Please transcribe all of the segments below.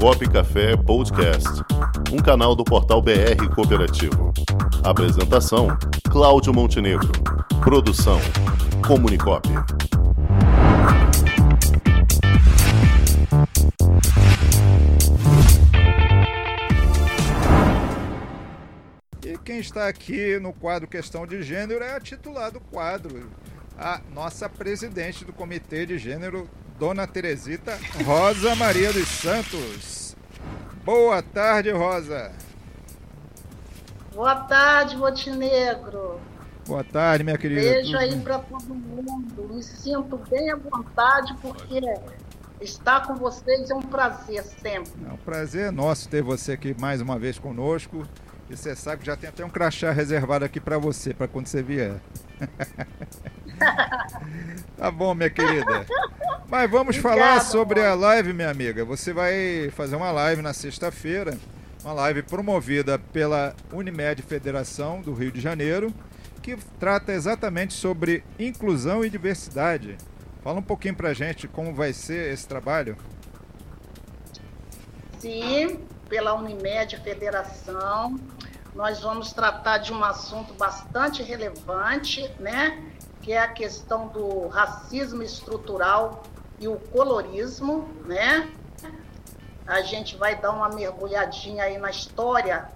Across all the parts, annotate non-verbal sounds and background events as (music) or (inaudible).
Comunicop Café Podcast, um canal do portal BR Cooperativo. Apresentação: Cláudio Montenegro. Produção: Comunicop. E quem está aqui no quadro Questão de Gênero é a titular do quadro, a nossa presidente do Comitê de Gênero, Dona Teresita Rosa Maria dos Santos. Boa tarde, Rosa. Boa tarde, Montenegro. Boa tarde, minha querida. Beijo aí para todo mundo. Me sinto bem à vontade porque estar com vocês é um prazer sempre. É um prazer nosso ter você aqui mais uma vez conosco. E você sabe que já tem até um crachá reservado aqui para você, para quando você vier. (laughs) tá bom, minha querida. (laughs) Mas vamos Obrigada, falar sobre amor. a live, minha amiga. Você vai fazer uma live na sexta-feira, uma live promovida pela Unimed Federação do Rio de Janeiro, que trata exatamente sobre inclusão e diversidade. Fala um pouquinho pra gente como vai ser esse trabalho. Sim, pela Unimed Federação, nós vamos tratar de um assunto bastante relevante, né? Que é a questão do racismo estrutural e o colorismo, né? A gente vai dar uma mergulhadinha aí na história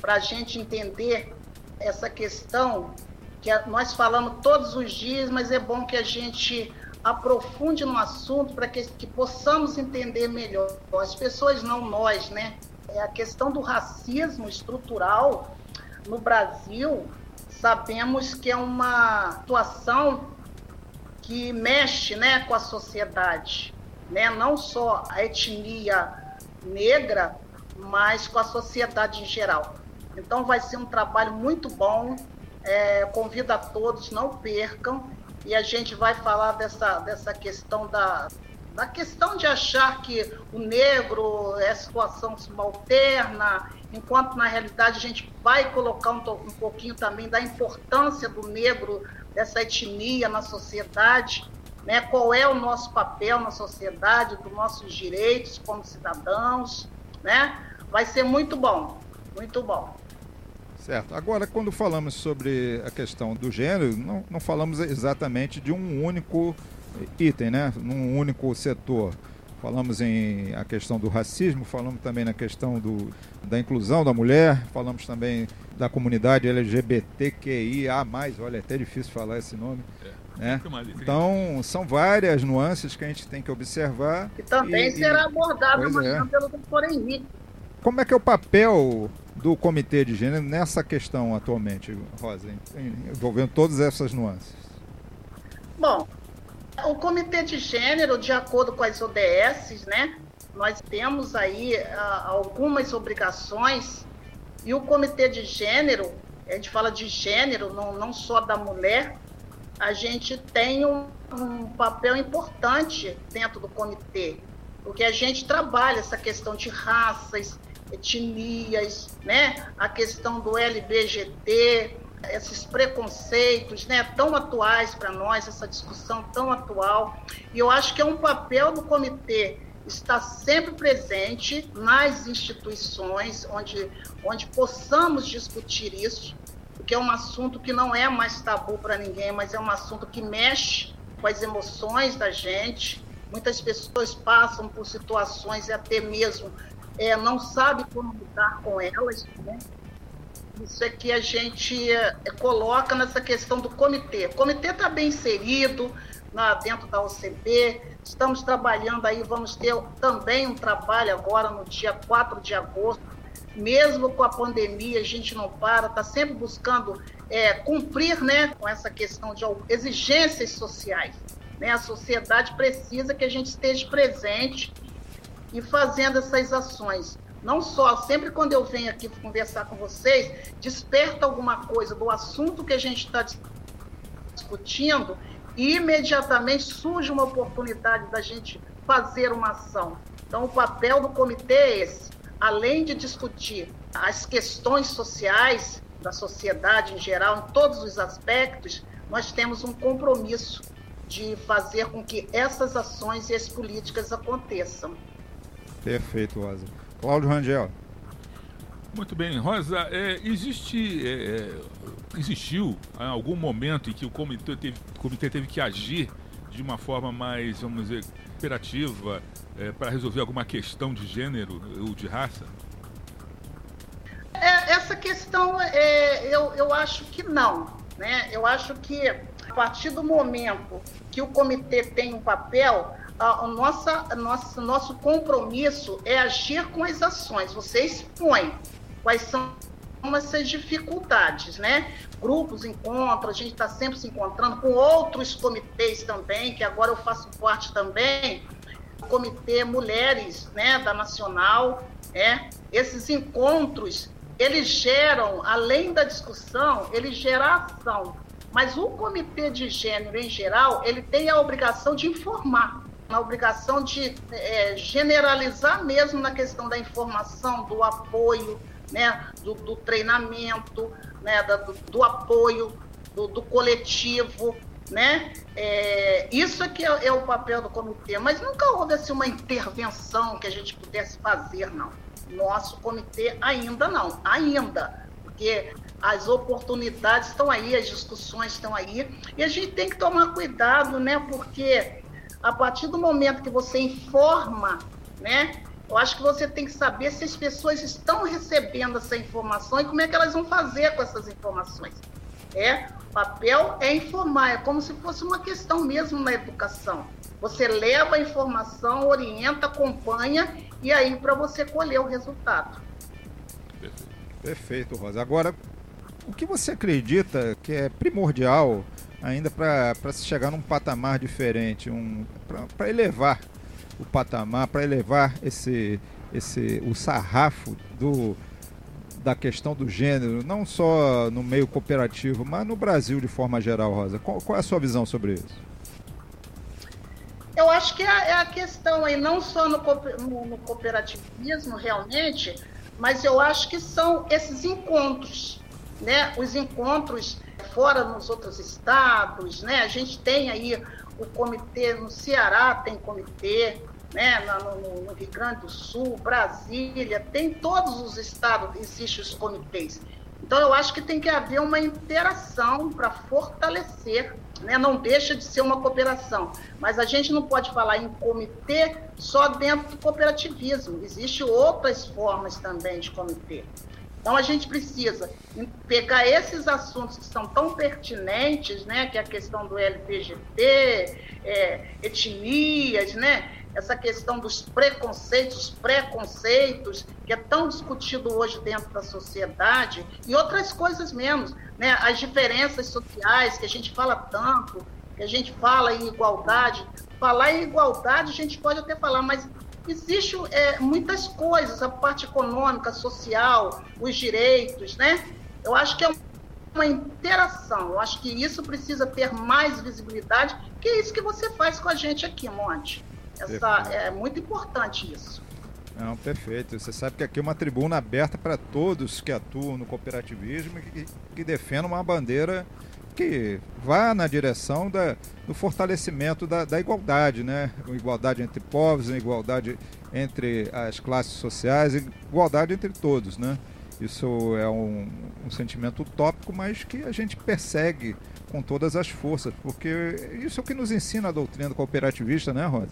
para a gente entender essa questão que nós falamos todos os dias, mas é bom que a gente aprofunde no assunto para que, que possamos entender melhor. As pessoas não nós, né? É a questão do racismo estrutural no Brasil, sabemos que é uma situação que mexe né, com a sociedade, né? não só a etnia negra, mas com a sociedade em geral. Então vai ser um trabalho muito bom, é, convido a todos, não percam, e a gente vai falar dessa, dessa questão da, da questão de achar que o negro é situação subalterna, enquanto na realidade a gente vai colocar um, um pouquinho também da importância do negro dessa etnia na sociedade, né? qual é o nosso papel na sociedade, dos nossos direitos como cidadãos, né? Vai ser muito bom, muito bom. Certo. Agora, quando falamos sobre a questão do gênero, não, não falamos exatamente de um único item, né? Num único setor. Falamos em a questão do racismo, falamos também na questão do, da inclusão da mulher, falamos também da comunidade LGBTQIA+, olha, é até difícil falar esse nome. É. Né? Então, são várias nuances que a gente tem que observar. E também e, será abordado amanhã é. pelo doutor Henrique. Como é que é o papel do Comitê de Gênero nessa questão atualmente, Rosa, envolvendo todas essas nuances? Bom, o Comitê de Gênero, de acordo com as ODSs, né, nós temos aí uh, algumas obrigações e o Comitê de Gênero, a gente fala de gênero, não, não só da mulher, a gente tem um, um papel importante dentro do comitê, porque a gente trabalha essa questão de raças, etnias, né? a questão do LBGT, esses preconceitos né, tão atuais para nós, essa discussão tão atual. E eu acho que é um papel do comitê estar sempre presente nas instituições onde, onde possamos discutir isso, porque é um assunto que não é mais tabu para ninguém, mas é um assunto que mexe com as emoções da gente. Muitas pessoas passam por situações e até mesmo é, não sabe como lidar com elas. Né? Isso é que a gente é, coloca nessa questão do comitê. O comitê está bem inserido na, dentro da OCB, estamos trabalhando aí, vamos ter também um trabalho agora no dia 4 de agosto. Mesmo com a pandemia, a gente não para, está sempre buscando é, cumprir né, com essa questão de exigências sociais. Né? A sociedade precisa que a gente esteja presente e fazendo essas ações. Não só, sempre quando eu venho aqui conversar com vocês, desperta alguma coisa do assunto que a gente está discutindo e imediatamente surge uma oportunidade da gente fazer uma ação. Então, o papel do comitê é esse. Além de discutir as questões sociais da sociedade em geral, em todos os aspectos, nós temos um compromisso de fazer com que essas ações e as políticas aconteçam. Perfeito, Rosa. Cláudio Rangel. Muito bem, Rosa, é, existe, é, é existiu algum momento em que o comitê teve, o comitê teve que agir de uma forma mais, vamos dizer, operativa é, para resolver alguma questão de gênero ou de raça? É, essa questão, é, eu, eu acho que não. Né? Eu acho que a partir do momento que o comitê tem um papel, a, a nossa, a nossa, nosso compromisso é agir com as ações. Você expõe quais são essas dificuldades, né? Grupos, encontros, a gente está sempre se encontrando com outros comitês também, que agora eu faço parte também, Comitê Mulheres, né, da Nacional, é, esses encontros, eles geram, além da discussão, eles geram ação. Mas o Comitê de Gênero, em geral, ele tem a obrigação de informar, a obrigação de é, generalizar mesmo na questão da informação, do apoio, né, do, do treinamento, né, do, do apoio, do, do, coletivo, né? É, isso aqui é, é, o papel do comitê, mas nunca houve assim, uma intervenção que a gente pudesse fazer, não. Nosso comitê ainda não, ainda, porque as oportunidades estão aí, as discussões estão aí, e a gente tem que tomar cuidado, né? Porque a partir do momento que você informa, né? Eu acho que você tem que saber se as pessoas estão recebendo essa informação e como é que elas vão fazer com essas informações. É, o papel é informar, é como se fosse uma questão mesmo na educação. Você leva a informação, orienta, acompanha e aí para você colher o resultado. Perfeito, Rosa. Agora, o que você acredita que é primordial ainda para se chegar num patamar diferente, um, para elevar o patamar, para elevar esse, esse, o sarrafo do, da questão do gênero, não só no meio cooperativo, mas no Brasil de forma geral, Rosa? Qual, qual é a sua visão sobre isso? Eu acho que é, é a questão aí, não só no, no, cooperativismo realmente, mas eu acho que são esses encontros, né? Os encontros fora nos outros estados, né? A gente tem aí o comitê, no Ceará tem comitê, né, no, no, Rio Grande do Sul, Brasília, tem todos os estados, existem os comitês. Então, eu acho que tem que haver uma interação para fortalecer, né? não deixa de ser uma cooperação, mas a gente não pode falar em comitê só dentro do cooperativismo, existem outras formas também de comitê. Então a gente precisa pegar esses assuntos que são tão pertinentes, né, que é a questão do LPGT, é, etnias, né, essa questão dos preconceitos, preconceitos, que é tão discutido hoje dentro da sociedade, e outras coisas menos, né, as diferenças sociais que a gente fala tanto, que a gente fala em igualdade. Falar em igualdade a gente pode até falar, mas existe é, muitas coisas, a parte econômica, social, os direitos, né? Eu acho que é uma interação. Eu acho que isso precisa ter mais visibilidade, que é isso que você faz com a gente aqui, Monte. Essa, é muito importante isso. Não, perfeito. Você sabe que aqui é uma tribuna aberta para todos que atuam no cooperativismo e que, que defendam uma bandeira que vá na direção da, do fortalecimento da, da igualdade, né? Igualdade entre povos, igualdade entre as classes sociais, igualdade entre todos, né? Isso é um, um sentimento utópico, mas que a gente persegue com todas as forças, porque isso é o que nos ensina a doutrina cooperativista, né, Rosa?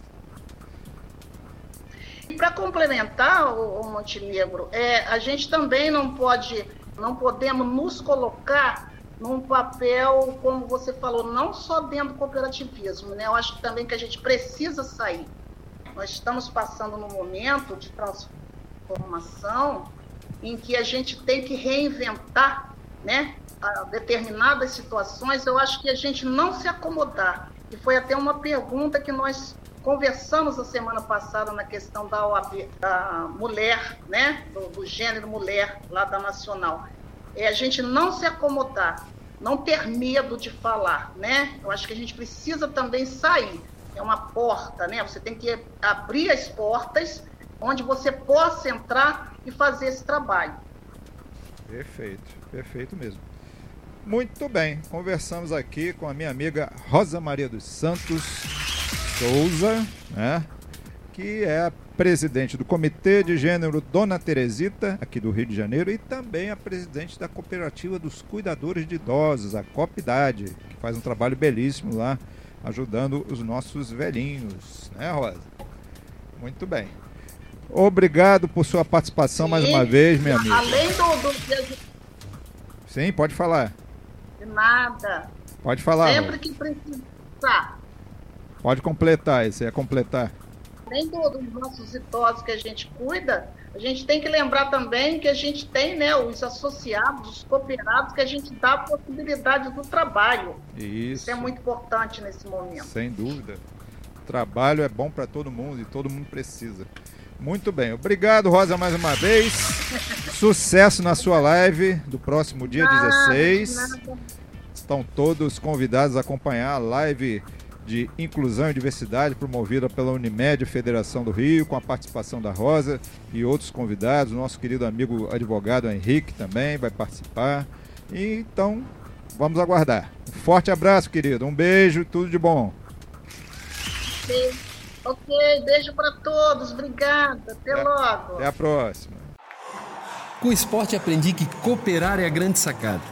E para complementar o, o Montenegro, é, a gente também não pode, não podemos nos colocar num papel, como você falou, não só dentro do cooperativismo, né? Eu acho também que a gente precisa sair. Nós estamos passando num momento de transformação em que a gente tem que reinventar, né? determinadas situações, eu acho que a gente não se acomodar. E foi até uma pergunta que nós conversamos a semana passada na questão da OAB, da mulher, né? Do, do gênero mulher lá da Nacional é a gente não se acomodar, não ter medo de falar, né? Eu acho que a gente precisa também sair. É uma porta, né? Você tem que abrir as portas onde você possa entrar e fazer esse trabalho. Perfeito, perfeito mesmo. Muito bem, conversamos aqui com a minha amiga Rosa Maria dos Santos Souza, né? Que é a presidente do Comitê de Gênero Dona Teresita, aqui do Rio de Janeiro, e também a presidente da Cooperativa dos Cuidadores de Idosos, a Copidade, que faz um trabalho belíssimo lá, ajudando os nossos velhinhos, né, Rosa? Muito bem. Obrigado por sua participação Sim, mais uma vez, minha amiga. Além do, do... Sim, pode falar. De nada. Pode falar. Sempre que precisar. Pode completar, você ia completar. Além do, dos nossos idosos que a gente cuida, a gente tem que lembrar também que a gente tem né, os associados, os cooperados, que a gente dá a possibilidade do trabalho. Isso. Isso é muito importante nesse momento. Sem dúvida. O trabalho é bom para todo mundo e todo mundo precisa. Muito bem. Obrigado, Rosa, mais uma vez. (laughs) Sucesso na sua live do próximo dia nada, 16. Nada. Estão todos convidados a acompanhar a live de Inclusão e Diversidade promovida pela Unimed Federação do Rio, com a participação da Rosa e outros convidados. Nosso querido amigo advogado Henrique também vai participar. Então, vamos aguardar. Um forte abraço, querido. Um beijo, tudo de bom. Ok, beijo para todos, obrigada, até, até logo. Até a próxima. Com o esporte aprendi que cooperar é a grande sacada